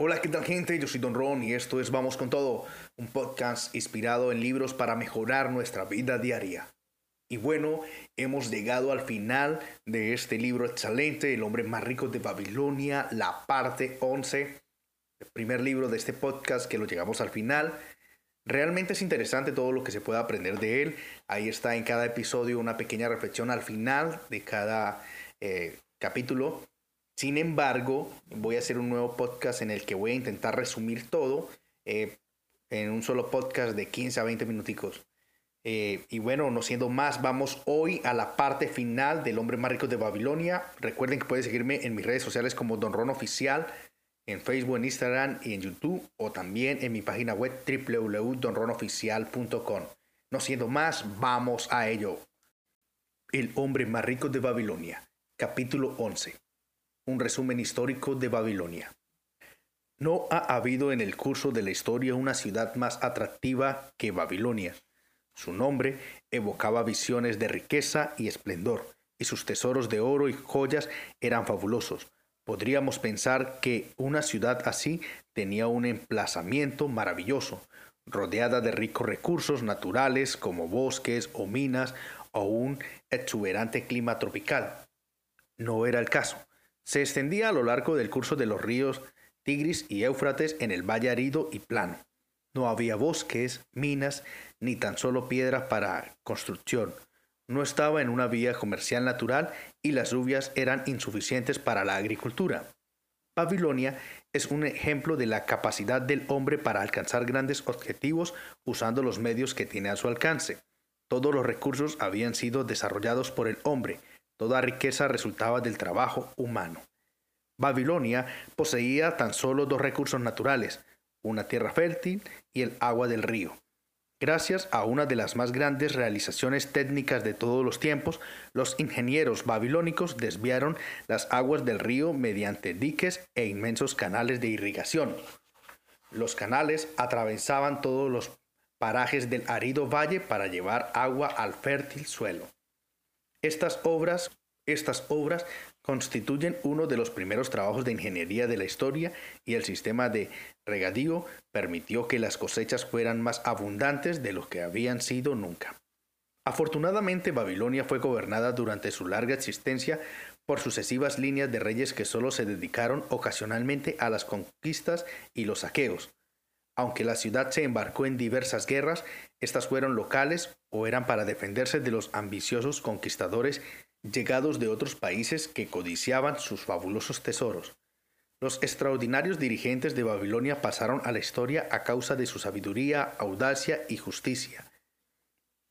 Hola, ¿qué tal gente? Yo soy Don Ron y esto es Vamos con Todo, un podcast inspirado en libros para mejorar nuestra vida diaria. Y bueno, hemos llegado al final de este libro excelente, El hombre más rico de Babilonia, la parte 11, el primer libro de este podcast que lo llegamos al final. Realmente es interesante todo lo que se puede aprender de él. Ahí está en cada episodio una pequeña reflexión al final de cada eh, capítulo sin embargo, voy a hacer un nuevo podcast en el que voy a intentar resumir todo eh, en un solo podcast de 15 a 20 minuticos. Eh, y bueno, no siendo más, vamos hoy a la parte final del hombre más rico de Babilonia. Recuerden que pueden seguirme en mis redes sociales como Don Ron Oficial, en Facebook, en Instagram y en YouTube, o también en mi página web www.donronoficial.com. No siendo más, vamos a ello. El hombre más rico de Babilonia, capítulo 11 un resumen histórico de Babilonia. No ha habido en el curso de la historia una ciudad más atractiva que Babilonia. Su nombre evocaba visiones de riqueza y esplendor, y sus tesoros de oro y joyas eran fabulosos. Podríamos pensar que una ciudad así tenía un emplazamiento maravilloso, rodeada de ricos recursos naturales como bosques o minas o un exuberante clima tropical. No era el caso se extendía a lo largo del curso de los ríos Tigris y Éufrates en el valle árido y plano. No había bosques, minas, ni tan solo piedras para construcción. No estaba en una vía comercial natural y las lluvias eran insuficientes para la agricultura. Babilonia es un ejemplo de la capacidad del hombre para alcanzar grandes objetivos usando los medios que tiene a su alcance. Todos los recursos habían sido desarrollados por el hombre, Toda riqueza resultaba del trabajo humano. Babilonia poseía tan solo dos recursos naturales, una tierra fértil y el agua del río. Gracias a una de las más grandes realizaciones técnicas de todos los tiempos, los ingenieros babilónicos desviaron las aguas del río mediante diques e inmensos canales de irrigación. Los canales atravesaban todos los parajes del árido valle para llevar agua al fértil suelo. Estas obras, estas obras constituyen uno de los primeros trabajos de ingeniería de la historia y el sistema de regadío permitió que las cosechas fueran más abundantes de lo que habían sido nunca. Afortunadamente Babilonia fue gobernada durante su larga existencia por sucesivas líneas de reyes que solo se dedicaron ocasionalmente a las conquistas y los saqueos. Aunque la ciudad se embarcó en diversas guerras, estas fueron locales o eran para defenderse de los ambiciosos conquistadores llegados de otros países que codiciaban sus fabulosos tesoros. Los extraordinarios dirigentes de Babilonia pasaron a la historia a causa de su sabiduría, audacia y justicia.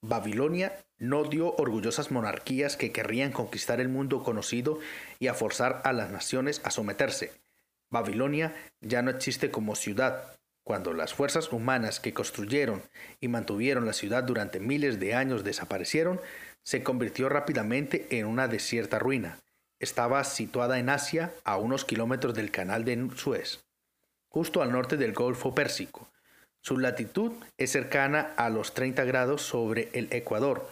Babilonia no dio orgullosas monarquías que querrían conquistar el mundo conocido y a forzar a las naciones a someterse. Babilonia ya no existe como ciudad, cuando las fuerzas humanas que construyeron y mantuvieron la ciudad durante miles de años desaparecieron, se convirtió rápidamente en una desierta ruina. Estaba situada en Asia, a unos kilómetros del canal de Suez, justo al norte del Golfo Pérsico. Su latitud es cercana a los 30 grados sobre el Ecuador,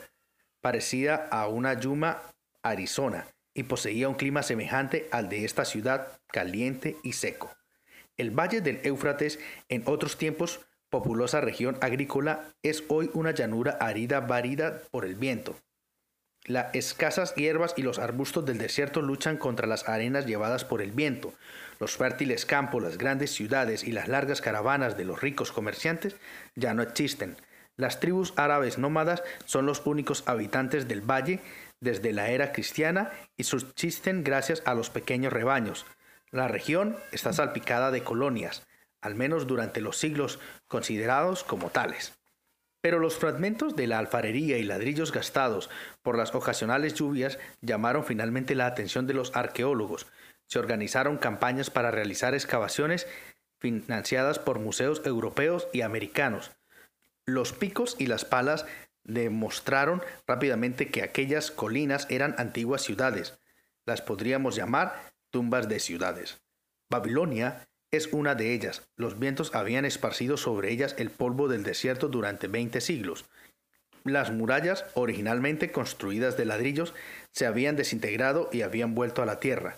parecida a una Yuma, Arizona, y poseía un clima semejante al de esta ciudad, caliente y seco. El valle del Éufrates, en otros tiempos populosa región agrícola, es hoy una llanura árida varida por el viento. Las escasas hierbas y los arbustos del desierto luchan contra las arenas llevadas por el viento. Los fértiles campos, las grandes ciudades y las largas caravanas de los ricos comerciantes ya no existen. Las tribus árabes nómadas son los únicos habitantes del valle desde la era cristiana y subsisten gracias a los pequeños rebaños. La región está salpicada de colonias, al menos durante los siglos considerados como tales. Pero los fragmentos de la alfarería y ladrillos gastados por las ocasionales lluvias llamaron finalmente la atención de los arqueólogos. Se organizaron campañas para realizar excavaciones financiadas por museos europeos y americanos. Los picos y las palas demostraron rápidamente que aquellas colinas eran antiguas ciudades. Las podríamos llamar tumbas de ciudades. Babilonia es una de ellas. Los vientos habían esparcido sobre ellas el polvo del desierto durante 20 siglos. Las murallas, originalmente construidas de ladrillos, se habían desintegrado y habían vuelto a la tierra.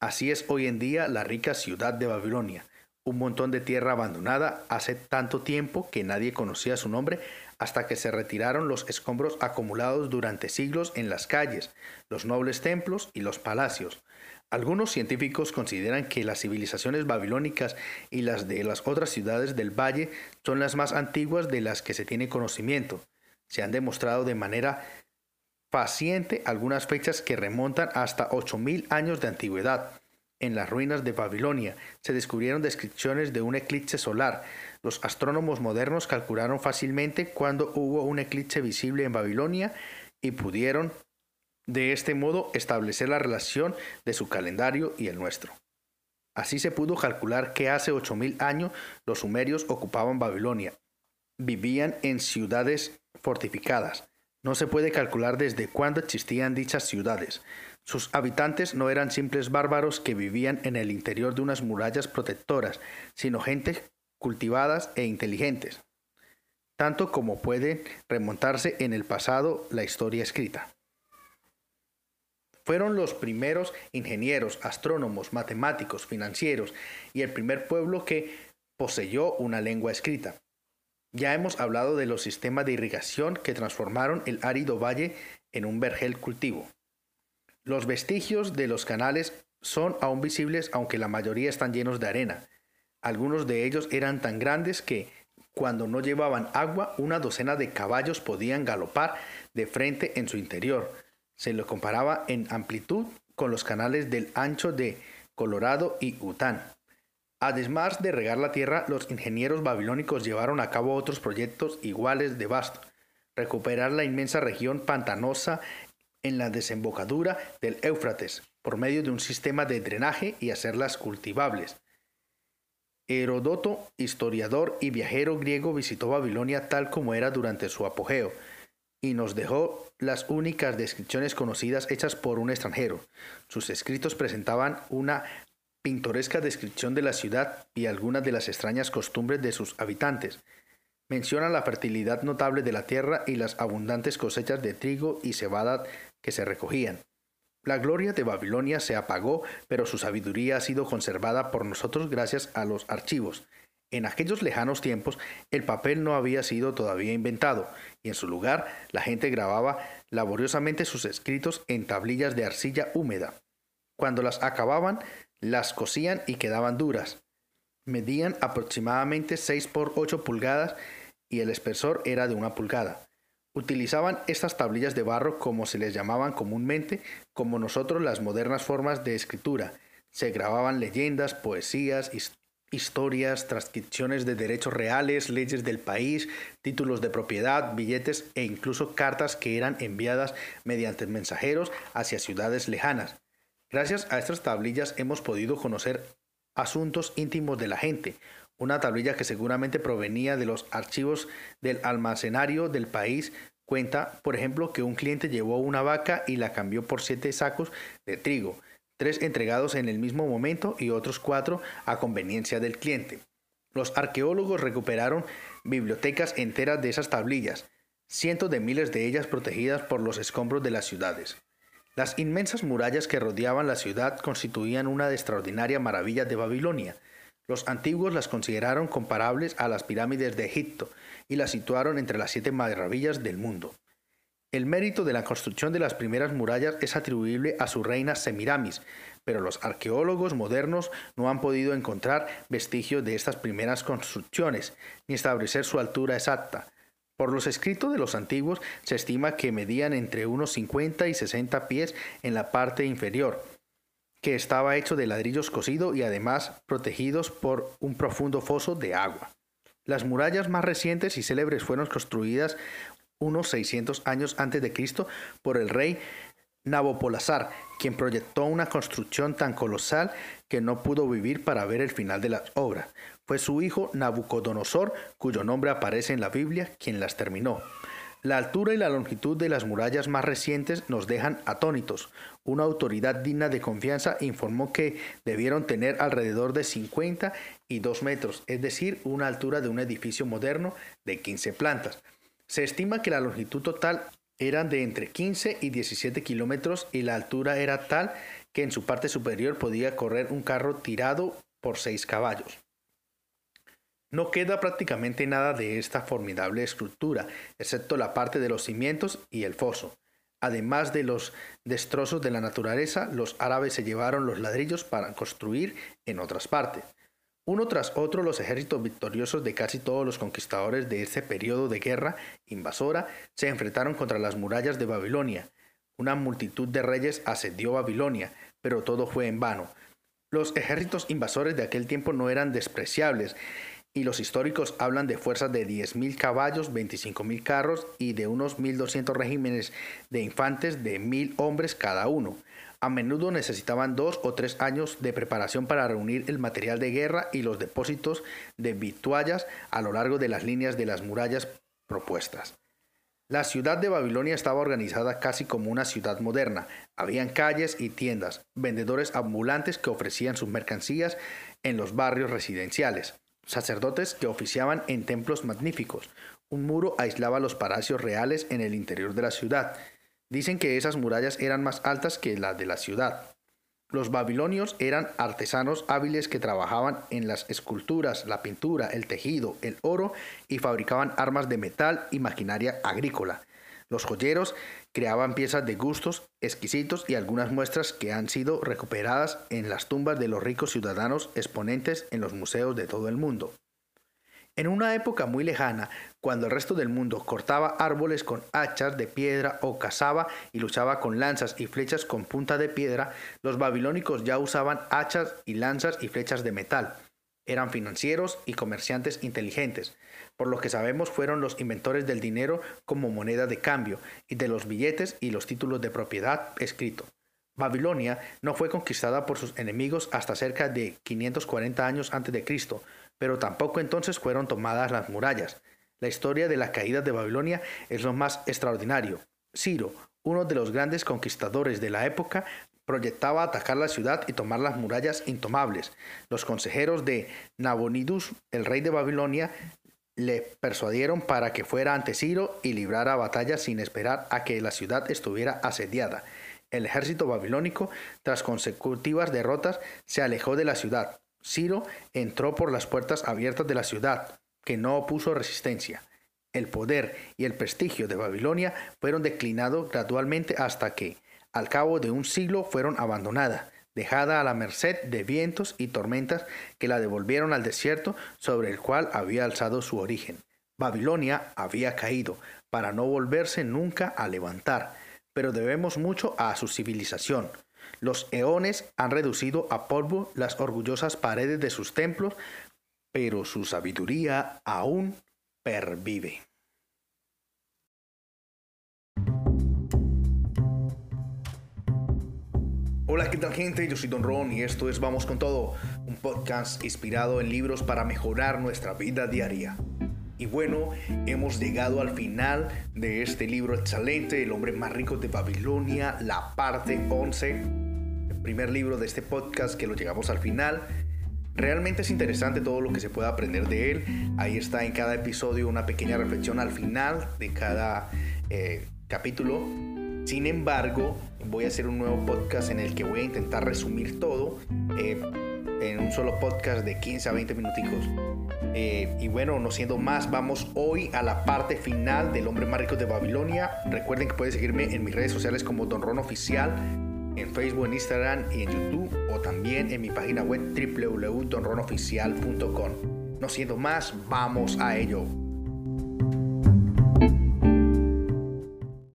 Así es hoy en día la rica ciudad de Babilonia, un montón de tierra abandonada hace tanto tiempo que nadie conocía su nombre hasta que se retiraron los escombros acumulados durante siglos en las calles, los nobles templos y los palacios. Algunos científicos consideran que las civilizaciones babilónicas y las de las otras ciudades del valle son las más antiguas de las que se tiene conocimiento. Se han demostrado de manera paciente algunas fechas que remontan hasta 8.000 años de antigüedad. En las ruinas de Babilonia se descubrieron descripciones de un eclipse solar. Los astrónomos modernos calcularon fácilmente cuándo hubo un eclipse visible en Babilonia y pudieron de este modo establecer la relación de su calendario y el nuestro. Así se pudo calcular que hace 8.000 años los sumerios ocupaban Babilonia. Vivían en ciudades fortificadas. No se puede calcular desde cuándo existían dichas ciudades. Sus habitantes no eran simples bárbaros que vivían en el interior de unas murallas protectoras, sino gente cultivadas e inteligentes, tanto como puede remontarse en el pasado la historia escrita. Fueron los primeros ingenieros, astrónomos, matemáticos, financieros y el primer pueblo que poseyó una lengua escrita. Ya hemos hablado de los sistemas de irrigación que transformaron el árido valle en un vergel cultivo. Los vestigios de los canales son aún visibles aunque la mayoría están llenos de arena. Algunos de ellos eran tan grandes que, cuando no llevaban agua, una docena de caballos podían galopar de frente en su interior. Se lo comparaba en amplitud con los canales del ancho de Colorado y Utah. Además de regar la tierra, los ingenieros babilónicos llevaron a cabo otros proyectos iguales de vasto. Recuperar la inmensa región pantanosa en la desembocadura del Éufrates por medio de un sistema de drenaje y hacerlas cultivables. Herodoto, historiador y viajero griego, visitó Babilonia tal como era durante su apogeo y nos dejó las únicas descripciones conocidas hechas por un extranjero. Sus escritos presentaban una pintoresca descripción de la ciudad y algunas de las extrañas costumbres de sus habitantes. Menciona la fertilidad notable de la tierra y las abundantes cosechas de trigo y cebada que se recogían. La gloria de Babilonia se apagó, pero su sabiduría ha sido conservada por nosotros gracias a los archivos. En aquellos lejanos tiempos el papel no había sido todavía inventado, y en su lugar la gente grababa laboriosamente sus escritos en tablillas de arcilla húmeda. Cuando las acababan, las cosían y quedaban duras. Medían aproximadamente 6 por 8 pulgadas y el espesor era de una pulgada. Utilizaban estas tablillas de barro como se les llamaban comúnmente, como nosotros las modernas formas de escritura. Se grababan leyendas, poesías, historias, transcripciones de derechos reales, leyes del país, títulos de propiedad, billetes e incluso cartas que eran enviadas mediante mensajeros hacia ciudades lejanas. Gracias a estas tablillas hemos podido conocer asuntos íntimos de la gente, una tablilla que seguramente provenía de los archivos del almacenario del país cuenta, por ejemplo, que un cliente llevó una vaca y la cambió por siete sacos de trigo, tres entregados en el mismo momento y otros cuatro a conveniencia del cliente. Los arqueólogos recuperaron bibliotecas enteras de esas tablillas, cientos de miles de ellas protegidas por los escombros de las ciudades. Las inmensas murallas que rodeaban la ciudad constituían una extraordinaria maravilla de Babilonia, los antiguos las consideraron comparables a las pirámides de Egipto y las situaron entre las siete maravillas del mundo. El mérito de la construcción de las primeras murallas es atribuible a su reina Semiramis, pero los arqueólogos modernos no han podido encontrar vestigios de estas primeras construcciones, ni establecer su altura exacta. Por los escritos de los antiguos se estima que medían entre unos 50 y 60 pies en la parte inferior, que estaba hecho de ladrillos cocidos y además protegidos por un profundo foso de agua. Las murallas más recientes y célebres fueron construidas unos 600 años antes de Cristo por el rey Nabopolassar, quien proyectó una construcción tan colosal que no pudo vivir para ver el final de las obras. Fue su hijo Nabucodonosor, cuyo nombre aparece en la Biblia, quien las terminó. La altura y la longitud de las murallas más recientes nos dejan atónitos. Una autoridad digna de confianza informó que debieron tener alrededor de 50 y 2 metros, es decir, una altura de un edificio moderno de 15 plantas. Se estima que la longitud total era de entre 15 y 17 kilómetros y la altura era tal que en su parte superior podía correr un carro tirado por seis caballos. No queda prácticamente nada de esta formidable estructura, excepto la parte de los cimientos y el foso. Además de los destrozos de la naturaleza, los árabes se llevaron los ladrillos para construir en otras partes. Uno tras otro, los ejércitos victoriosos de casi todos los conquistadores de ese periodo de guerra invasora se enfrentaron contra las murallas de Babilonia. Una multitud de reyes asedió Babilonia, pero todo fue en vano. Los ejércitos invasores de aquel tiempo no eran despreciables y los históricos hablan de fuerzas de 10.000 caballos, 25.000 carros y de unos 1.200 regímenes de infantes de 1.000 hombres cada uno. A menudo necesitaban dos o tres años de preparación para reunir el material de guerra y los depósitos de vituallas a lo largo de las líneas de las murallas propuestas. La ciudad de Babilonia estaba organizada casi como una ciudad moderna. Habían calles y tiendas, vendedores ambulantes que ofrecían sus mercancías en los barrios residenciales sacerdotes que oficiaban en templos magníficos. Un muro aislaba los palacios reales en el interior de la ciudad. Dicen que esas murallas eran más altas que las de la ciudad. Los babilonios eran artesanos hábiles que trabajaban en las esculturas, la pintura, el tejido, el oro y fabricaban armas de metal y maquinaria agrícola. Los joyeros creaban piezas de gustos exquisitos y algunas muestras que han sido recuperadas en las tumbas de los ricos ciudadanos exponentes en los museos de todo el mundo. En una época muy lejana, cuando el resto del mundo cortaba árboles con hachas de piedra o cazaba y luchaba con lanzas y flechas con punta de piedra, los babilónicos ya usaban hachas y lanzas y flechas de metal. Eran financieros y comerciantes inteligentes. Por lo que sabemos fueron los inventores del dinero como moneda de cambio y de los billetes y los títulos de propiedad escrito. Babilonia no fue conquistada por sus enemigos hasta cerca de 540 años antes de Cristo, pero tampoco entonces fueron tomadas las murallas. La historia de la caída de Babilonia es lo más extraordinario. Ciro, uno de los grandes conquistadores de la época, proyectaba atacar la ciudad y tomar las murallas intomables. Los consejeros de Nabonidus, el rey de Babilonia, le persuadieron para que fuera ante Ciro y librara batalla sin esperar a que la ciudad estuviera asediada. El ejército babilónico, tras consecutivas derrotas, se alejó de la ciudad. Ciro entró por las puertas abiertas de la ciudad, que no opuso resistencia. El poder y el prestigio de Babilonia fueron declinados gradualmente hasta que, al cabo de un siglo, fueron abandonadas dejada a la merced de vientos y tormentas que la devolvieron al desierto sobre el cual había alzado su origen. Babilonia había caído para no volverse nunca a levantar, pero debemos mucho a su civilización. Los eones han reducido a polvo las orgullosas paredes de sus templos, pero su sabiduría aún pervive. Hola, ¿qué tal gente? Yo soy Don Ron y esto es Vamos con Todo, un podcast inspirado en libros para mejorar nuestra vida diaria. Y bueno, hemos llegado al final de este libro excelente, El hombre más rico de Babilonia, la parte 11, el primer libro de este podcast que lo llegamos al final. Realmente es interesante todo lo que se puede aprender de él. Ahí está en cada episodio una pequeña reflexión al final de cada eh, capítulo sin embargo, voy a hacer un nuevo podcast en el que voy a intentar resumir todo eh, en un solo podcast de 15 a 20 minuticos. Eh, y bueno, no siendo más, vamos hoy a la parte final del hombre más rico de Babilonia. Recuerden que pueden seguirme en mis redes sociales como Don Ron Oficial, en Facebook, en Instagram y en YouTube, o también en mi página web www.donronoficial.com. No siendo más, vamos a ello.